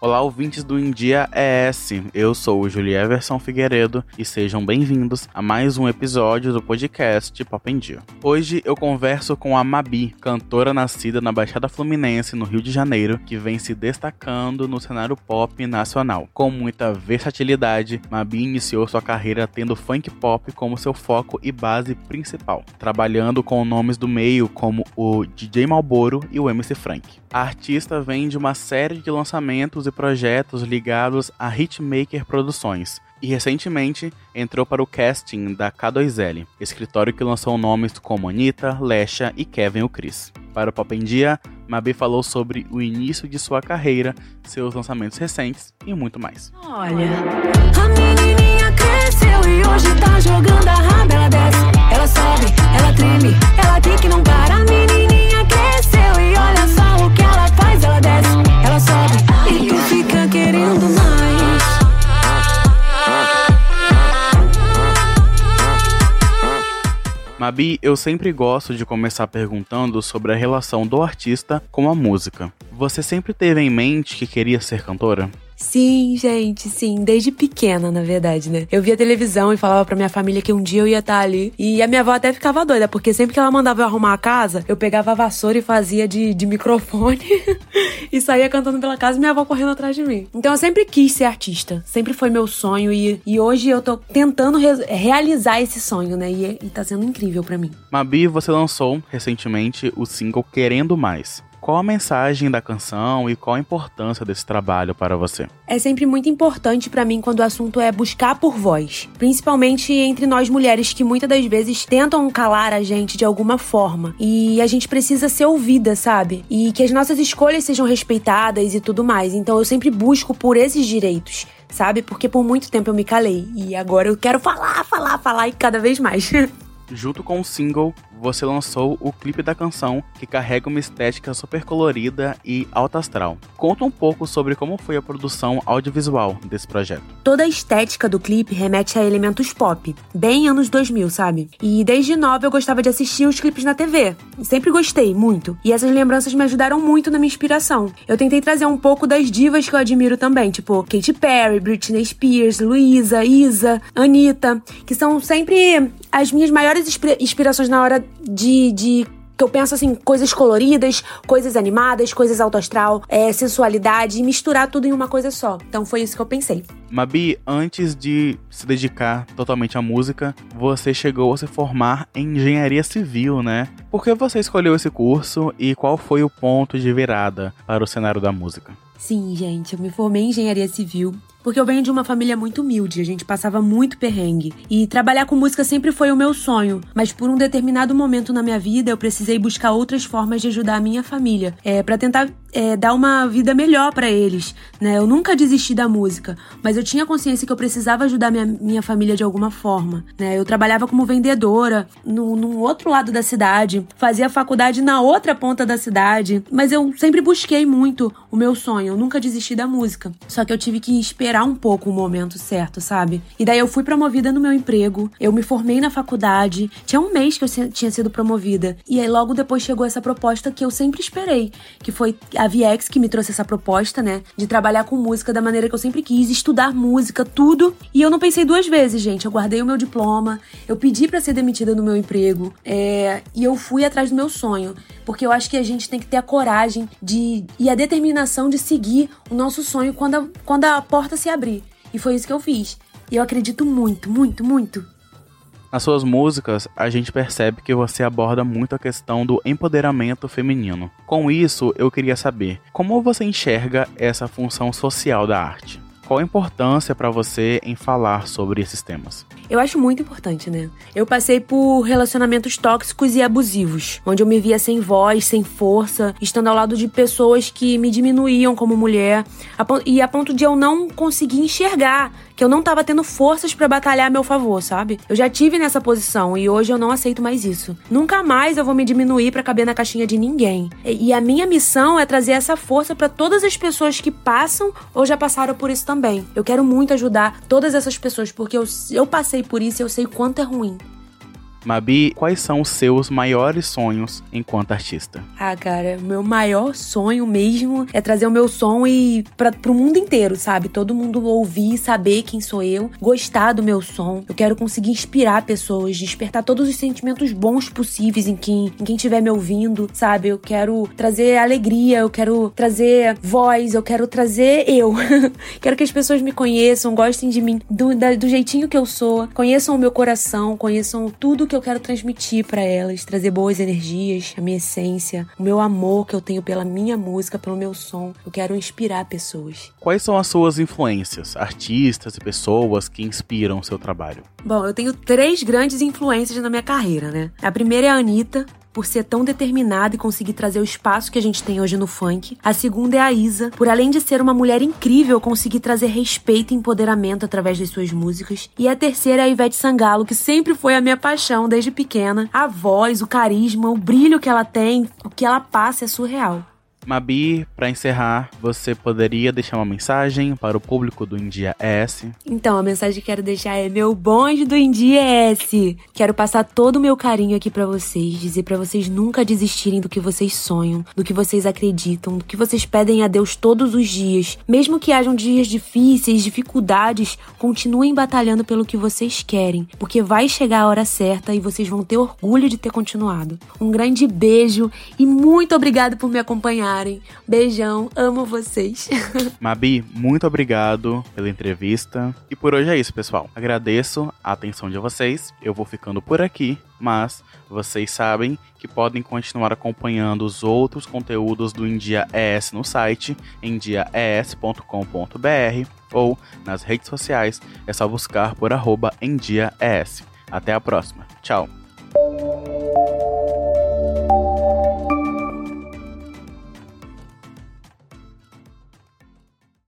Olá, ouvintes do India ES. Eu sou o Julie Everson Figueiredo e sejam bem-vindos a mais um episódio do podcast Pop em Dia. Hoje eu converso com a Mabi, cantora nascida na Baixada Fluminense, no Rio de Janeiro, que vem se destacando no cenário pop nacional. Com muita versatilidade, Mabi iniciou sua carreira tendo funk pop como seu foco e base principal, trabalhando com nomes do meio como o DJ Malboro e o MC Frank. A artista vem de uma série de lançamentos e projetos ligados a Hitmaker Produções, e recentemente entrou para o casting da K2L, escritório que lançou nomes como Anitta, Lesha e Kevin o Chris. Para o Pop em Dia, Mabi falou sobre o início de sua carreira, seus lançamentos recentes e muito mais. Olha, a menininha cresceu e hoje tá jogando a raba, ela desce, ela sobe, ela treme, ela tem que não para. A Mabi, eu sempre gosto de começar perguntando sobre a relação do artista com a música. Você sempre teve em mente que queria ser cantora? Sim, gente, sim. Desde pequena, na verdade, né? Eu via televisão e falava pra minha família que um dia eu ia estar ali. E a minha avó até ficava doida, porque sempre que ela mandava eu arrumar a casa, eu pegava a vassoura e fazia de, de microfone e saía cantando pela casa e minha avó correndo atrás de mim. Então eu sempre quis ser artista. Sempre foi meu sonho e, e hoje eu tô tentando re realizar esse sonho, né? E, e tá sendo incrível para mim. Mabi, você lançou recentemente o single Querendo Mais. Qual a mensagem da canção e qual a importância desse trabalho para você? É sempre muito importante para mim quando o assunto é buscar por voz, principalmente entre nós mulheres que muitas das vezes tentam calar a gente de alguma forma. E a gente precisa ser ouvida, sabe? E que as nossas escolhas sejam respeitadas e tudo mais. Então eu sempre busco por esses direitos sabe? Porque por muito tempo eu me calei e agora eu quero falar, falar, falar e cada vez mais. Junto com o single, você lançou o clipe da canção, que carrega uma estética super colorida e alta astral. Conta um pouco sobre como foi a produção audiovisual desse projeto. Toda a estética do clipe remete a elementos pop, bem anos 2000, sabe? E desde nova eu gostava de assistir os clipes na TV. Sempre gostei muito, e essas lembranças me ajudaram muito na minha inspiração. Eu tentei trazer um pouco das divas que eu admiro também, tipo Katy Perry, Britney Spears, Luísa, Isa, Anitta, que são sempre as minhas maiores inspirações na hora de, de que eu penso assim, coisas coloridas, coisas animadas, coisas alto astral, é, sensualidade, e misturar tudo em uma coisa só. Então foi isso que eu pensei. Mabi, antes de se dedicar totalmente à música, você chegou a se formar em engenharia civil, né? Por que você escolheu esse curso e qual foi o ponto de virada para o cenário da música? Sim, gente, eu me formei em engenharia civil porque eu venho de uma família muito humilde, a gente passava muito perrengue. E trabalhar com música sempre foi o meu sonho, mas por um determinado momento na minha vida eu precisei buscar outras formas de ajudar a minha família, é, para tentar é, dar uma vida melhor para eles. Né? Eu nunca desisti da música, mas eu tinha consciência que eu precisava ajudar minha, minha família de alguma forma. Né? Eu trabalhava como vendedora no, no outro lado da cidade, fazia faculdade na outra ponta da cidade, mas eu sempre busquei muito o meu sonho, eu nunca desisti da música. Só que eu tive que esperar esperar um pouco o momento certo, sabe? E daí eu fui promovida no meu emprego, eu me formei na faculdade, tinha um mês que eu tinha sido promovida. E aí logo depois chegou essa proposta que eu sempre esperei, que foi a VX que me trouxe essa proposta, né? De trabalhar com música da maneira que eu sempre quis, estudar música, tudo. E eu não pensei duas vezes, gente. Eu guardei o meu diploma, eu pedi para ser demitida no meu emprego, é... e eu fui atrás do meu sonho. Porque eu acho que a gente tem que ter a coragem de e a determinação de seguir o nosso sonho quando a, quando a porta se abrir. E foi isso que eu fiz. E eu acredito muito, muito, muito. Nas suas músicas, a gente percebe que você aborda muito a questão do empoderamento feminino. Com isso, eu queria saber como você enxerga essa função social da arte. Qual a importância para você em falar sobre esses temas? Eu acho muito importante, né? Eu passei por relacionamentos tóxicos e abusivos, onde eu me via sem voz, sem força, estando ao lado de pessoas que me diminuíam como mulher, e a ponto de eu não conseguir enxergar que eu não tava tendo forças para batalhar a meu favor, sabe? Eu já tive nessa posição e hoje eu não aceito mais isso. Nunca mais eu vou me diminuir para caber na caixinha de ninguém. E a minha missão é trazer essa força para todas as pessoas que passam ou já passaram por isso também. Eu quero muito ajudar todas essas pessoas porque eu, eu passei por isso e eu sei quanto é ruim. Mabi, quais são os seus maiores sonhos enquanto artista? Ah, cara, o meu maior sonho mesmo é trazer o meu som e para pro mundo inteiro, sabe? Todo mundo ouvir, saber quem sou eu, gostar do meu som. Eu quero conseguir inspirar pessoas, despertar todos os sentimentos bons possíveis em quem em quem estiver me ouvindo, sabe? Eu quero trazer alegria, eu quero trazer voz, eu quero trazer eu. quero que as pessoas me conheçam, gostem de mim do, da, do jeitinho que eu sou, conheçam o meu coração, conheçam tudo que eu quero transmitir para elas, trazer boas energias, a minha essência, o meu amor que eu tenho pela minha música, pelo meu som. Eu quero inspirar pessoas. Quais são as suas influências, artistas e pessoas que inspiram o seu trabalho? Bom, eu tenho três grandes influências na minha carreira, né? A primeira é a Anitta, por ser tão determinada e conseguir trazer o espaço que a gente tem hoje no funk. A segunda é a Isa, por além de ser uma mulher incrível, conseguir trazer respeito e empoderamento através das suas músicas. E a terceira é a Ivete Sangalo, que sempre foi a minha paixão desde pequena. A voz, o carisma, o brilho que ela tem, o que ela passa é surreal. Mabi, para encerrar, você poderia deixar uma mensagem para o público do India S? Então, a mensagem que quero deixar é meu bonde do India S. Quero passar todo o meu carinho aqui para vocês, dizer para vocês nunca desistirem do que vocês sonham, do que vocês acreditam, do que vocês pedem a Deus todos os dias. Mesmo que hajam dias difíceis, dificuldades, continuem batalhando pelo que vocês querem, porque vai chegar a hora certa e vocês vão ter orgulho de ter continuado. Um grande beijo e muito obrigado por me acompanhar Beijão, amo vocês. Mabi, muito obrigado pela entrevista. E por hoje é isso, pessoal. Agradeço a atenção de vocês. Eu vou ficando por aqui, mas vocês sabem que podem continuar acompanhando os outros conteúdos do India ES no site endiaes.com.br ou nas redes sociais é só buscar por arroba endiaes. Até a próxima. Tchau.